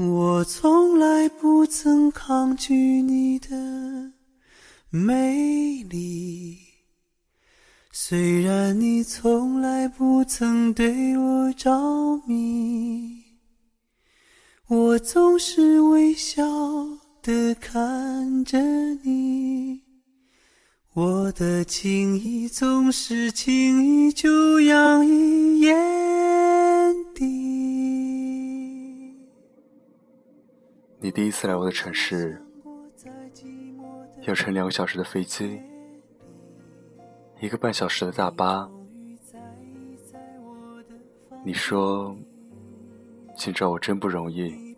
我从来不曾抗拒你的美丽，虽然你从来不曾对我着迷，我总是微笑的看着你。我的情意总是轻易就洋溢你第一次来我的城市，要乘两个小时的飞机，一个半小时的大巴。你说，今朝我真不容易，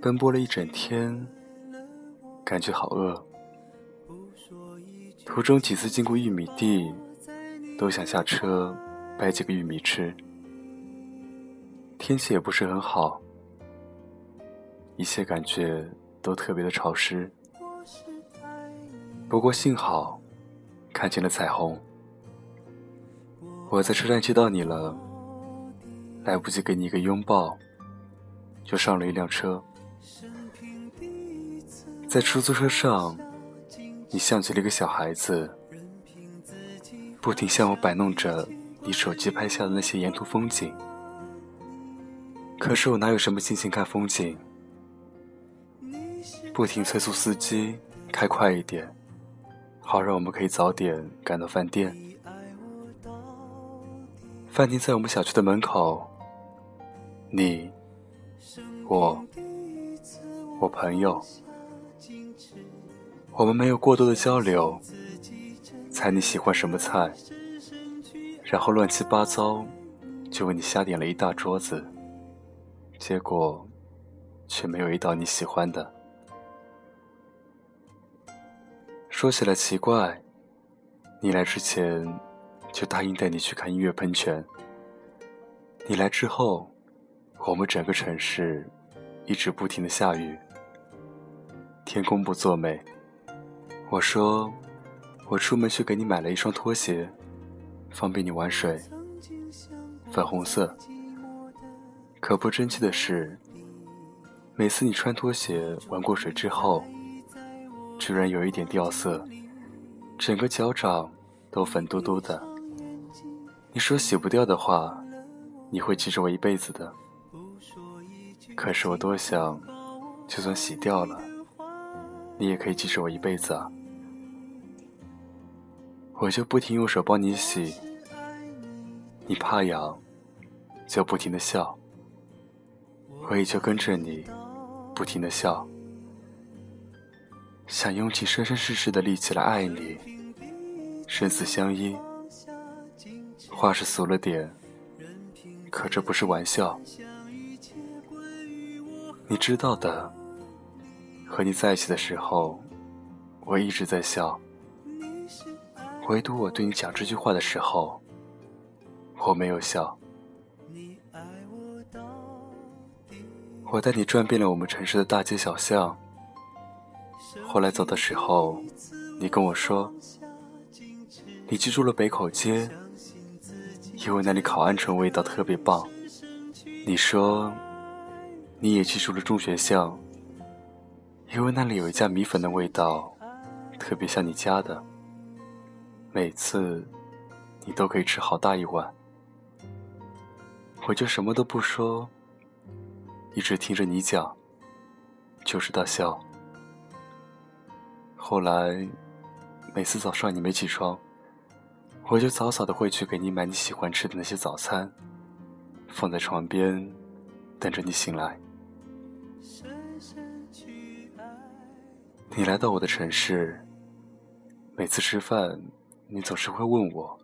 奔波了一整天，感觉好饿。途中几次经过玉米地，都想下车掰几个玉米吃。天气也不是很好，一切感觉都特别的潮湿。不过幸好看见了彩虹。我在车站接到你了，来不及给你一个拥抱，就上了一辆车，在出租车上。你像极了一个小孩子，不停向我摆弄着你手机拍下的那些沿途风景。可是我哪有什么心情看风景？不停催促司机开快一点，好让我们可以早点赶到饭店。饭店在我们小区的门口。你，我，我朋友。我们没有过多的交流，猜你喜欢什么菜，然后乱七八糟就为你瞎点了一大桌子，结果却没有一道你喜欢的。说起来奇怪，你来之前就答应带你去看音乐喷泉，你来之后，我们整个城市一直不停的下雨，天公不作美。我说，我出门去给你买了一双拖鞋，方便你玩水。粉红色。可不争气的是，每次你穿拖鞋玩过水之后，居然有一点掉色，整个脚掌都粉嘟嘟的。你说洗不掉的话，你会记着我一辈子的。可是我多想，就算洗掉了，你也可以记着我一辈子啊。我就不停用手帮你洗，你怕痒，就不停的笑，我也就跟着你，不停的笑，想用尽生生世世的力气来爱你，生死相依。话是俗了点，可这不是玩笑，你知道的。和你在一起的时候，我一直在笑。唯独我对你讲这句话的时候，我没有笑。我带你转遍了我们城市的大街小巷。后来走的时候，你跟我说，你记住了北口街，因为那里烤鹌鹑味道特别棒。你说，你也记住了中学校，因为那里有一家米粉的味道，特别像你家的。每次，你都可以吃好大一碗，我就什么都不说，一直听着你讲，就知道笑。后来，每次早上你没起床，我就早早的会去给你买你喜欢吃的那些早餐，放在床边，等着你醒来。你来到我的城市，每次吃饭。你总是会问我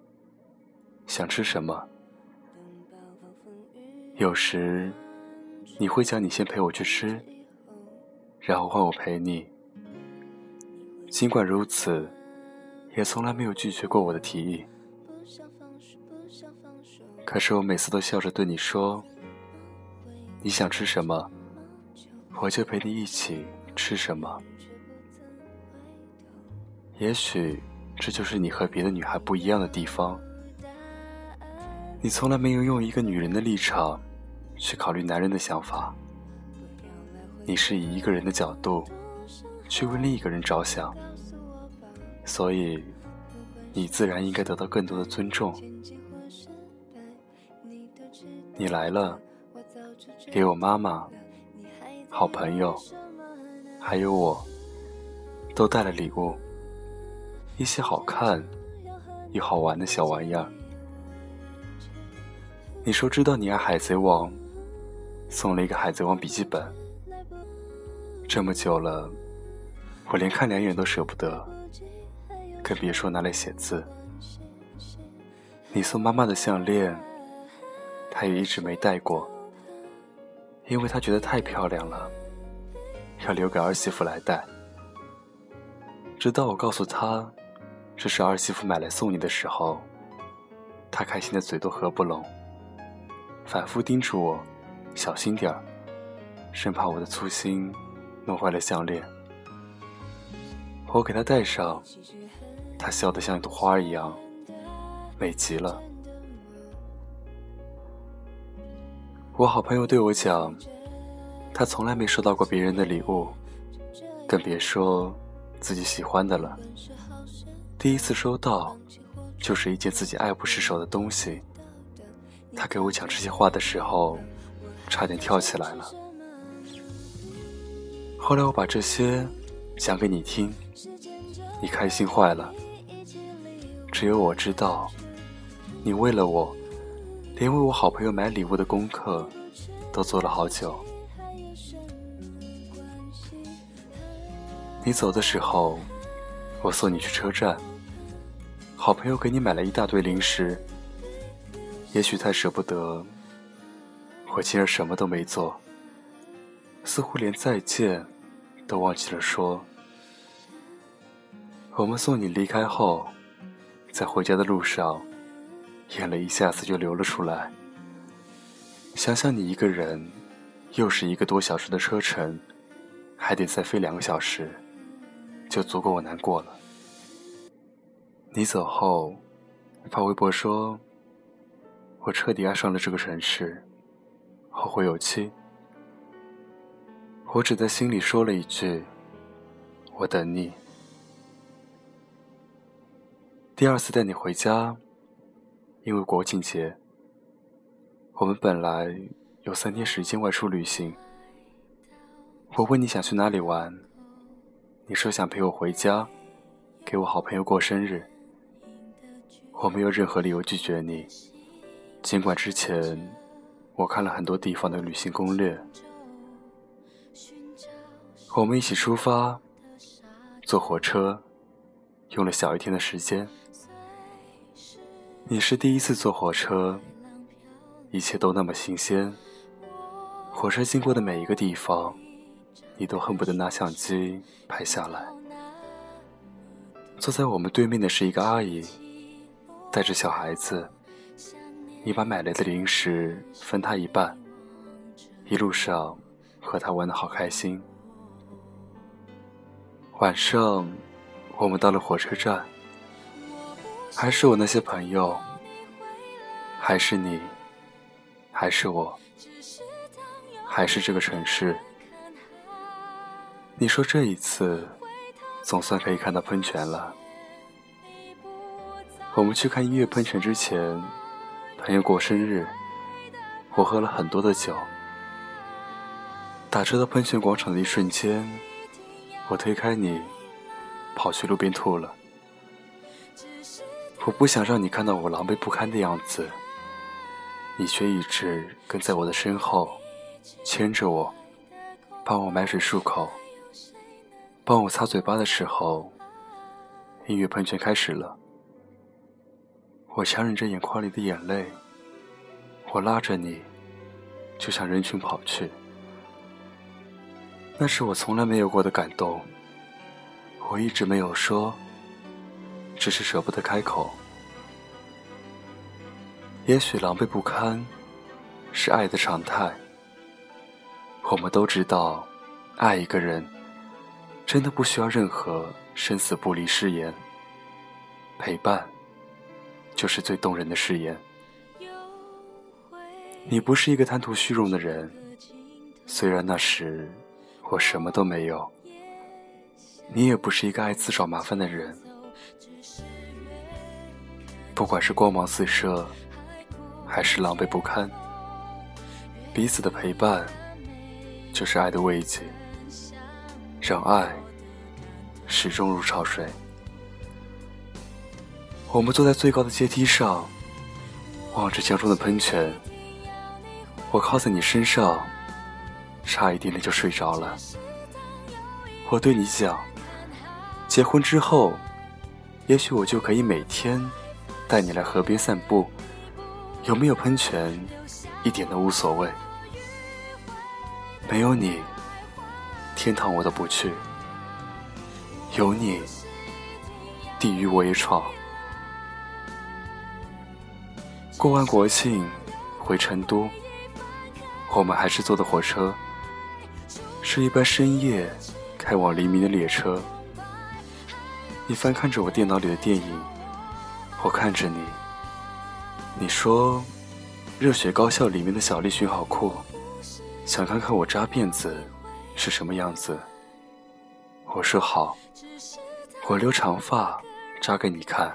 想吃什么，有时你会讲你先陪我去吃，然后换我陪你。尽管如此，也从来没有拒绝过我的提议。可是我每次都笑着对你说：“你想吃什么，我就陪你一起吃什么。”也许。这就是你和别的女孩不一样的地方。你从来没有用一个女人的立场去考虑男人的想法，你是以一个人的角度去为另一个人着想，所以你自然应该得到更多的尊重。你来了，给我妈妈、好朋友，还有我，都带了礼物，一些好看又好玩的小玩意儿。你说知道你爱海贼王，送了一个海贼王笔记本。这么久了，我连看两眼都舍不得，更别说拿来写字。你送妈妈的项链，她也一直没戴过，因为她觉得太漂亮了，要留给儿媳妇来戴。直到我告诉她，这是儿媳妇买来送你的时候，她开心的嘴都合不拢，反复叮嘱我小心点儿，生怕我的粗心。弄坏了项链，我给她戴上，她笑得像一朵花一样，美极了。我好朋友对我讲，他从来没收到过别人的礼物，更别说自己喜欢的了。第一次收到，就是一件自己爱不释手的东西。他给我讲这些话的时候，差点跳起来了。后来我把这些讲给你听，你开心坏了。只有我知道，你为了我，连为我好朋友买礼物的功课都做了好久。你走的时候，我送你去车站，好朋友给你买了一大堆零食。也许太舍不得，我竟然什么都没做，似乎连再见。都忘记了说，我们送你离开后，在回家的路上，眼泪一下子就流了出来。想想你一个人，又是一个多小时的车程，还得再飞两个小时，就足够我难过了。你走后，发微博说，我彻底爱上了这个城市，后会有期。我只在心里说了一句：“我等你。”第二次带你回家，因为国庆节，我们本来有三天时间外出旅行。我问你想去哪里玩，你说想陪我回家，给我好朋友过生日。我没有任何理由拒绝你，尽管之前我看了很多地方的旅行攻略。我们一起出发，坐火车，用了小一天的时间。你是第一次坐火车，一切都那么新鲜。火车经过的每一个地方，你都恨不得拿相机拍下来。坐在我们对面的是一个阿姨，带着小孩子。你把买来的零食分她一半，一路上和她玩的好开心。晚上，我们到了火车站，还是我那些朋友，还是你，还是我，还是这个城市。你说这一次，总算可以看到喷泉了。我们去看音乐喷泉之前，朋友过生日，我喝了很多的酒。打车到喷泉广场的一瞬间。我推开你，跑去路边吐了。我不想让你看到我狼狈不堪的样子，你却一直跟在我的身后，牵着我，帮我买水漱口，帮我擦嘴巴的时候，音乐喷泉开始了。我强忍着眼眶里的眼泪，我拉着你，就向人群跑去。那是我从来没有过的感动。我一直没有说，只是舍不得开口。也许狼狈不堪是爱的常态。我们都知道，爱一个人真的不需要任何生死不离誓言，陪伴就是最动人的誓言。你不是一个贪图虚荣的人，虽然那时。我什么都没有，你也不是一个爱自找麻烦的人。不管是光芒四射，还是狼狈不堪，彼此的陪伴就是爱的慰藉，让爱始终如潮水。我们坐在最高的阶梯上，望着江中的喷泉，我靠在你身上，差一点点就睡着了。我对你讲，结婚之后，也许我就可以每天。带你来河边散步，有没有喷泉，一点都无所谓。没有你，天堂我都不去；有你，地狱我也闯。过完国庆回成都，我们还是坐的火车，是一班深夜开往黎明的列车。你翻看着我电脑里的电影。我看着你，你说《热血高校》里面的小栗旬好酷，想看看我扎辫子是什么样子。我说好，我留长发扎给你看。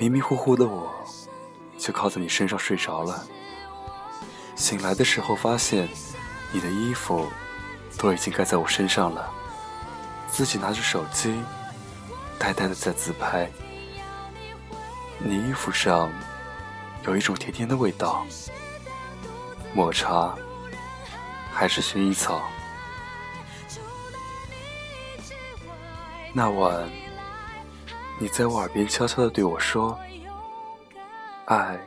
迷迷糊糊的我，就靠在你身上睡着了。醒来的时候发现，你的衣服都已经盖在我身上了，自己拿着手机。呆呆的在自拍，你衣服上有一种甜甜的味道，抹茶还是薰衣草？那晚，你在我耳边悄悄的对我说：“爱，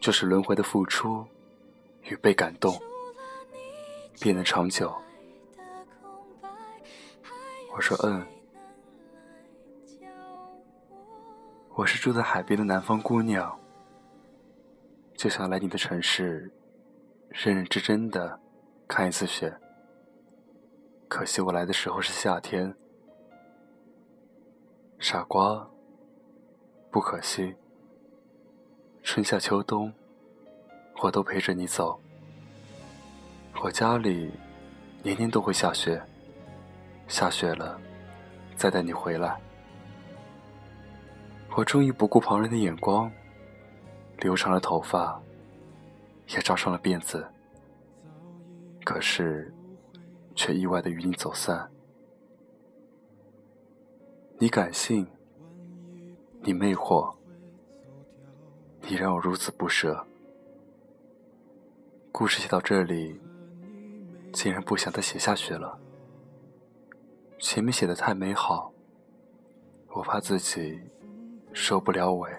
就是轮回的付出与被感动，变得长久。”我说：“嗯。”我是住在海边的南方姑娘，就想来你的城市，认认真真的看一次雪。可惜我来的时候是夏天，傻瓜，不可惜。春夏秋冬，我都陪着你走。我家里年年都会下雪，下雪了，再带你回来。我终于不顾旁人的眼光，留长了头发，也扎上了辫子。可是，却意外的与你走散。你感性，你魅惑，你让我如此不舍。故事写到这里，竟然不想再写下去了。前面写的太美好，我怕自己。受不了尾。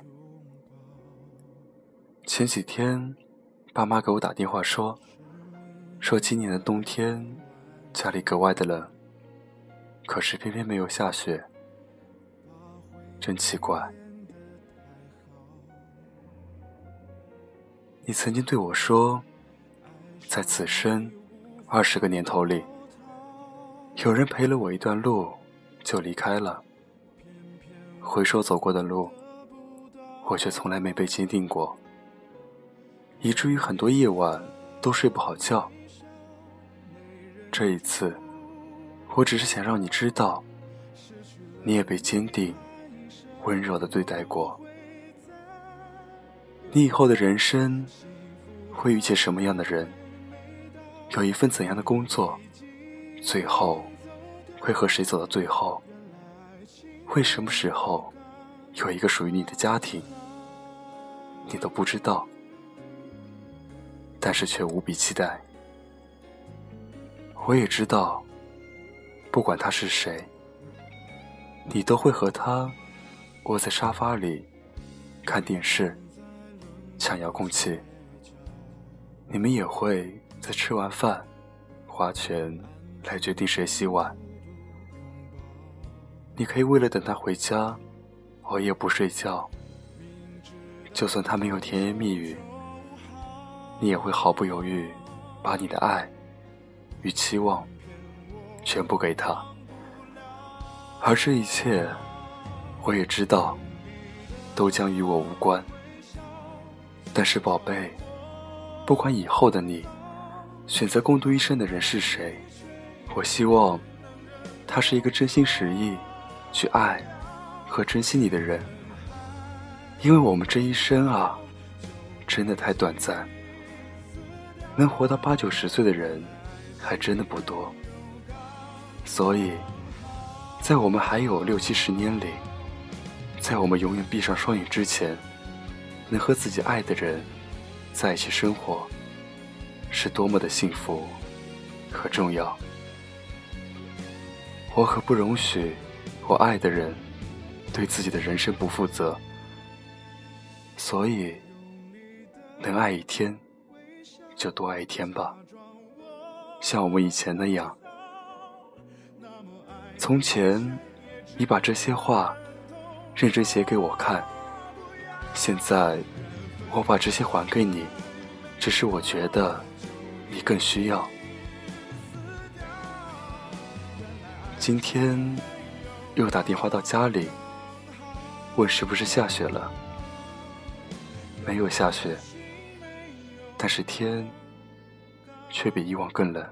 前几天，爸妈给我打电话说，说今年的冬天家里格外的冷，可是偏偏没有下雪，真奇怪。你曾经对我说，在此生二十个年头里，有人陪了我一段路，就离开了。回首走过的路，我却从来没被坚定过，以至于很多夜晚都睡不好觉。这一次，我只是想让你知道，你也被坚定、温柔的对待过。你以后的人生会遇见什么样的人？有一份怎样的工作？最后会和谁走到最后？会什么时候有一个属于你的家庭，你都不知道，但是却无比期待。我也知道，不管他是谁，你都会和他窝在沙发里看电视、抢遥控器。你们也会在吃完饭划拳来决定谁洗碗。你可以为了等他回家，熬夜不睡觉。就算他没有甜言蜜语，你也会毫不犹豫把你的爱与期望全部给他。而这一切，我也知道，都将与我无关。但是，宝贝，不管以后的你选择共度一生的人是谁？我希望他是一个真心实意去爱和珍惜你的人，因为我们这一生啊，真的太短暂，能活到八九十岁的人还真的不多。所以，在我们还有六七十年里，在我们永远闭上双眼之前，能和自己爱的人在一起生活。是多么的幸福和重要！我可不容许我爱的人对自己的人生不负责，所以能爱一天就多爱一天吧。像我们以前那样，从前你把这些话认真写给我看，现在我把这些还给你，只是我觉得。你更需要。今天又打电话到家里，问是不是下雪了。没有下雪，但是天却比以往更冷。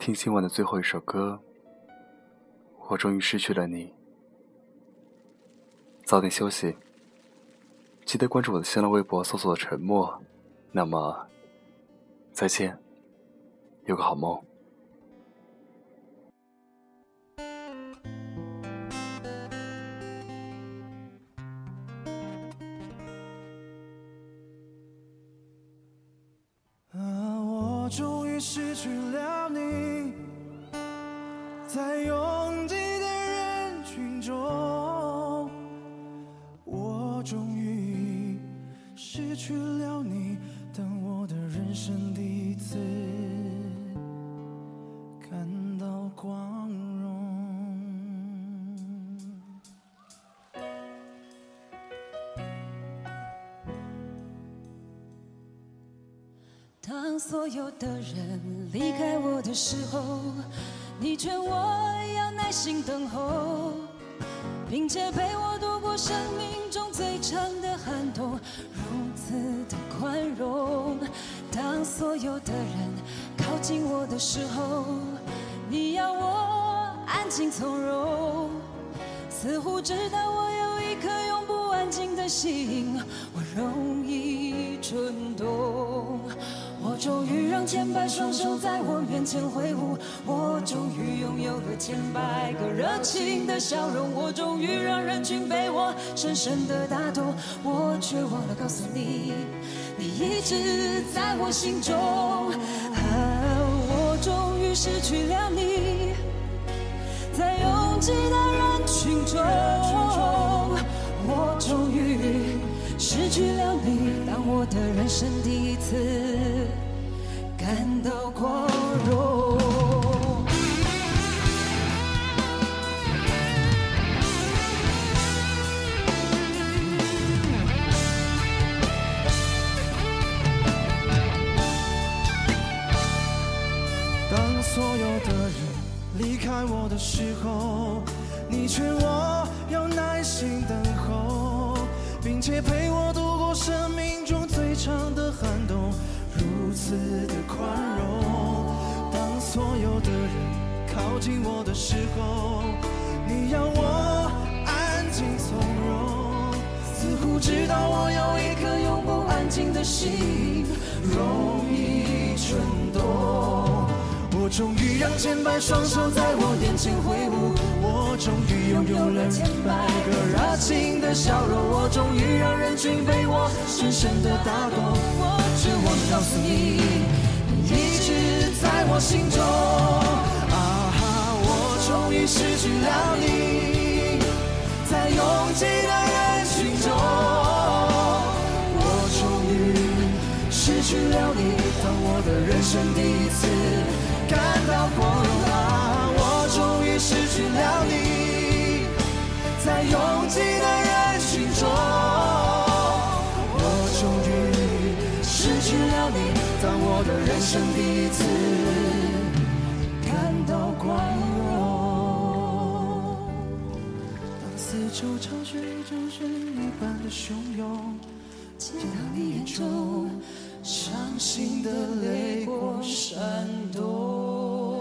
听今晚的最后一首歌，我终于失去了你。早点休息。记得关注我的新浪微博，搜索“沉默”。那么，再见，有个好梦。我终于失去了你，在去了你，当我的人生第一次感到光荣。当所有的人离开我的时候，你劝我要耐心等候，并且陪我度过生命中最长的寒冬。如此的宽容，当所有的人靠近我的时候，你要我安静从容，似乎知道我有一颗永不安静的心，我容易蠢动。我终于让千百双手在我面前挥舞，我终于拥有了千百个热情的笑容，我终于让人群被我深深的打动，我却忘了告诉你，你一直在我心中。啊，我终于失去了你，在拥挤的人群中，我终去了你，当我的人生第一次。感到光荣。当所有的人离开我的时候，你劝我要耐心等候，并且陪我度过生命中最长的寒冬。如此的宽容，当所有的人靠近我的时候，你要我安静从容，似乎知道我有一颗永不安静的心，容易蠢动。终于让千百双手在我眼前挥舞，我终于拥有了千百个热情的笑容，我终于让人群被我深深的打动。我只忘了告诉你，你一直在我心中。啊哈，我终于失去了你，在拥挤的人群中。我终于失去了你，当我的人生第一次感到光荣。啊，我终于失去了你，在拥挤的人群中。我终于失去了你当我的人生第一次感到光荣，当四惆怅却依旧是一般的汹涌。见到你眼中伤心的泪光闪动